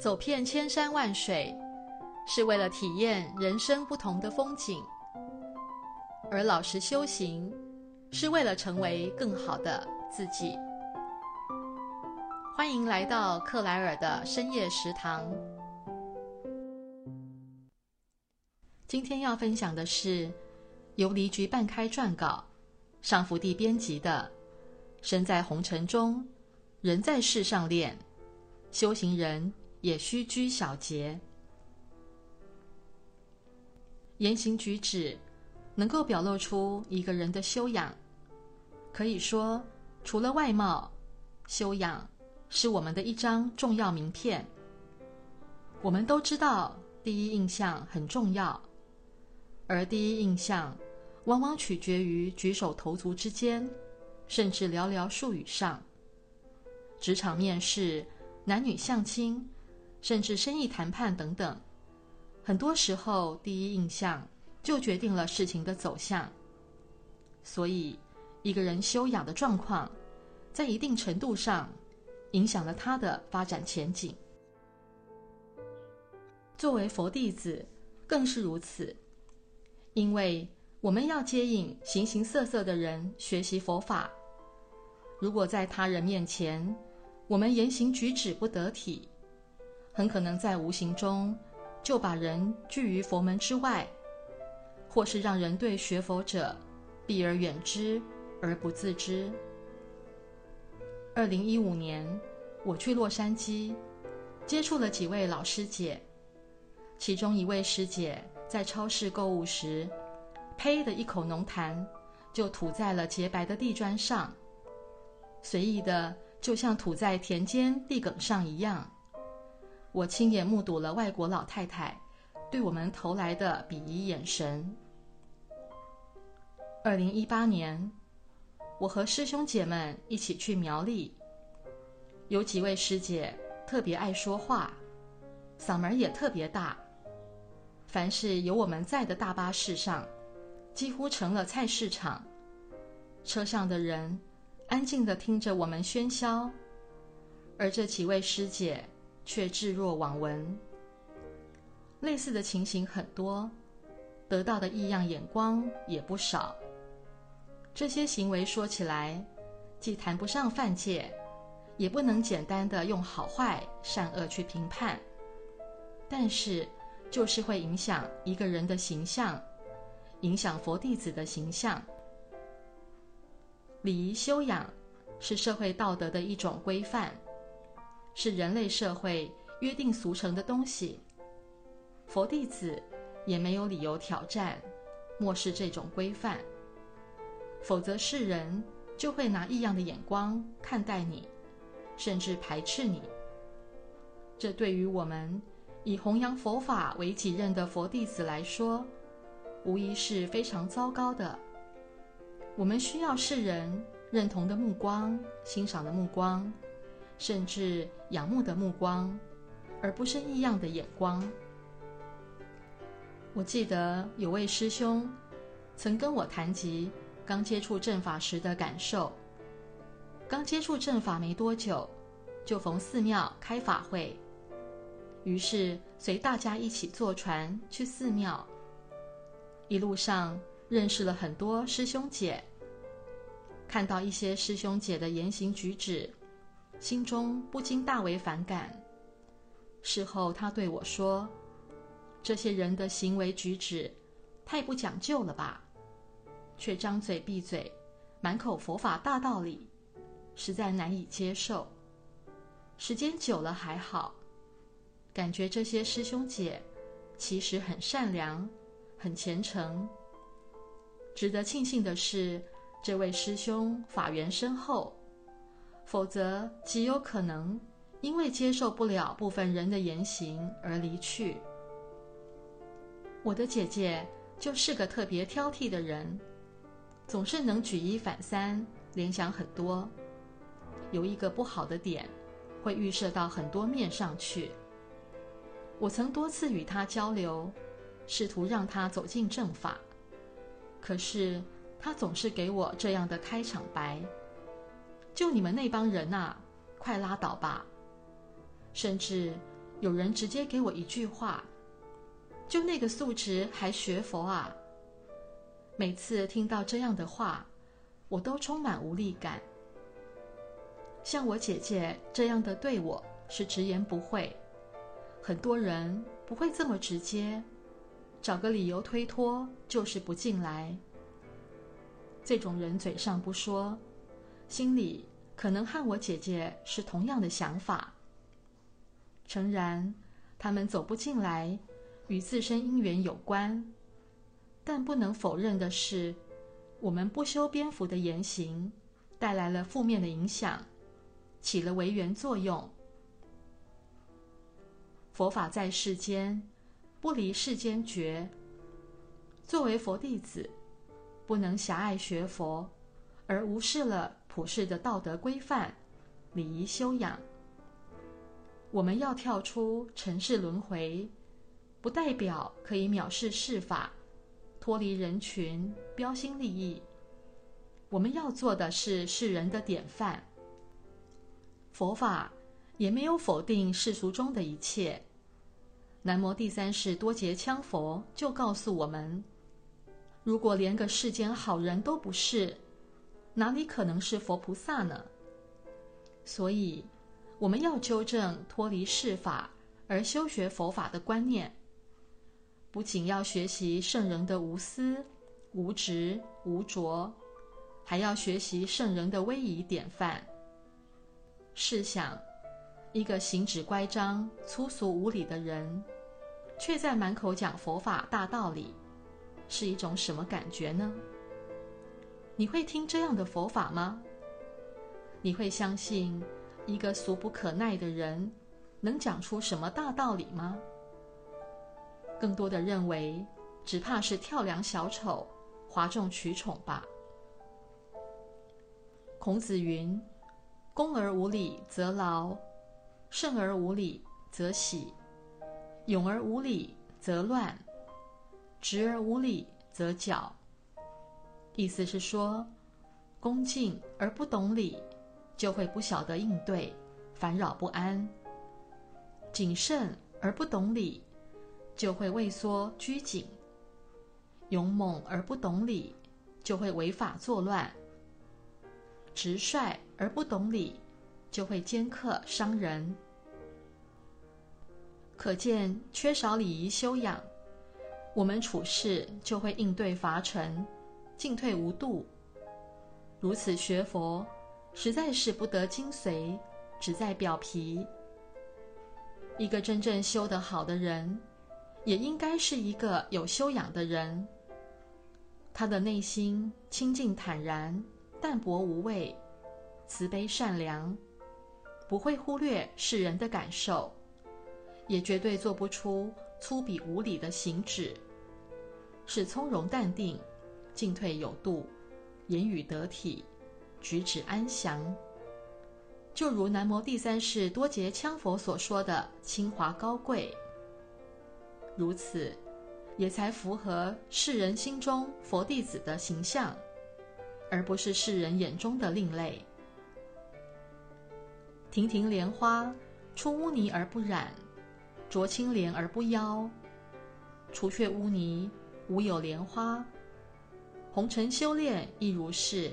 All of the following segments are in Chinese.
走遍千山万水，是为了体验人生不同的风景；而老实修行，是为了成为更好的自己。欢迎来到克莱尔的深夜食堂。今天要分享的是由离局半开撰稿、上福地编辑的《身在红尘中，人在世上练，修行人也需拘小节》。言行举止能够表露出一个人的修养，可以说，除了外貌，修养是我们的一张重要名片。我们都知道，第一印象很重要。而第一印象，往往取决于举手投足之间，甚至寥寥数语上。职场面试、男女相亲，甚至生意谈判等等，很多时候第一印象就决定了事情的走向。所以，一个人修养的状况，在一定程度上，影响了他的发展前景。作为佛弟子，更是如此。因为我们要接引形形色色的人学习佛法，如果在他人面前，我们言行举止不得体，很可能在无形中就把人拒于佛门之外，或是让人对学佛者避而远之而不自知。二零一五年，我去洛杉矶，接触了几位老师姐，其中一位师姐。在超市购物时，呸的一口浓痰就吐在了洁白的地砖上，随意的就像吐在田间地埂上一样。我亲眼目睹了外国老太太对我们投来的鄙夷眼神。二零一八年，我和师兄姐们一起去苗栗，有几位师姐特别爱说话，嗓门也特别大。凡是有我们在的大巴士上，几乎成了菜市场。车上的人安静地听着我们喧嚣，而这几位师姐却置若罔闻。类似的情形很多，得到的异样眼光也不少。这些行为说起来，既谈不上犯戒，也不能简单的用好坏善恶去评判，但是。就是会影响一个人的形象，影响佛弟子的形象。礼仪修养是社会道德的一种规范，是人类社会约定俗成的东西。佛弟子也没有理由挑战、漠视这种规范，否则世人就会拿异样的眼光看待你，甚至排斥你。这对于我们。以弘扬佛法为己任的佛弟子来说，无疑是非常糟糕的。我们需要世人认同的目光、欣赏的目光，甚至仰慕的目光，而不是异样的眼光。我记得有位师兄曾跟我谈及刚接触正法时的感受。刚接触正法没多久，就逢寺庙开法会。于是随大家一起坐船去寺庙，一路上认识了很多师兄姐，看到一些师兄姐的言行举止，心中不禁大为反感。事后他对我说：“这些人的行为举止太不讲究了吧，却张嘴闭嘴，满口佛法大道理，实在难以接受。时间久了还好。”感觉这些师兄姐其实很善良、很虔诚。值得庆幸的是，这位师兄法缘深厚，否则极有可能因为接受不了部分人的言行而离去。我的姐姐就是个特别挑剔的人，总是能举一反三，联想很多，有一个不好的点，会预设到很多面上去。我曾多次与他交流，试图让他走进正法，可是他总是给我这样的开场白：“就你们那帮人呐，快拉倒吧！”甚至有人直接给我一句话：“就那个素质还学佛啊？”每次听到这样的话，我都充满无力感。像我姐姐这样的对我是直言不讳，很多人不会这么直接，找个理由推脱就是不进来。这种人嘴上不说，心里可能和我姐姐是同样的想法。诚然，他们走不进来，与自身因缘有关。但不能否认的是，我们不修边幅的言行，带来了负面的影响，起了违缘作用。佛法在世间，不离世间觉。作为佛弟子，不能狭隘学佛，而无视了普世的道德规范、礼仪修养。我们要跳出尘世轮回，不代表可以藐视世法。脱离人群，标新立异。我们要做的是世人的典范。佛法也没有否定世俗中的一切。南无第三世多杰羌佛就告诉我们：如果连个世间好人都不是，哪里可能是佛菩萨呢？所以，我们要纠正脱离世法而修学佛法的观念。不仅要学习圣人的无私、无执、无着，还要学习圣人的威仪典范。试想，一个行止乖张、粗俗无礼的人，却在满口讲佛法大道理，是一种什么感觉呢？你会听这样的佛法吗？你会相信一个俗不可耐的人能讲出什么大道理吗？更多的认为，只怕是跳梁小丑、哗众取宠吧。孔子云：“恭而无礼则劳，慎而无礼则喜，勇而无礼则乱，直而无礼则绞。”意思是说，恭敬而不懂礼，就会不晓得应对，烦扰不安；谨慎而不懂礼。就会畏缩拘谨，勇猛而不懂礼，就会违法作乱；直率而不懂礼，就会尖刻伤人。可见，缺少礼仪修养，我们处事就会应对乏陈，进退无度。如此学佛，实在是不得精髓，只在表皮。一个真正修得好的人，也应该是一个有修养的人，他的内心清净坦然、淡泊无畏、慈悲善良，不会忽略世人的感受，也绝对做不出粗鄙无礼的行止，是从容淡定、进退有度、言语得体、举止安详，就如南无第三世多杰羌佛所说的清华高贵。如此，也才符合世人心中佛弟子的形象，而不是世人眼中的另类。亭亭莲花，出污泥而不染，濯清涟而不妖。除却污泥，无有莲花。红尘修炼亦如是。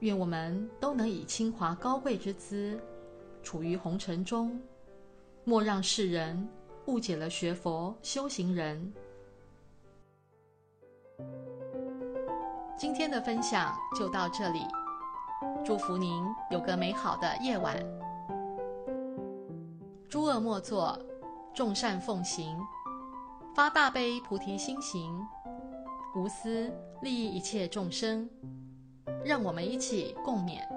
愿我们都能以清华高贵之姿，处于红尘中，莫让世人。误解了学佛修行人。今天的分享就到这里，祝福您有个美好的夜晚。诸恶莫作，众善奉行，发大悲菩提心行，无私利益一切众生。让我们一起共勉。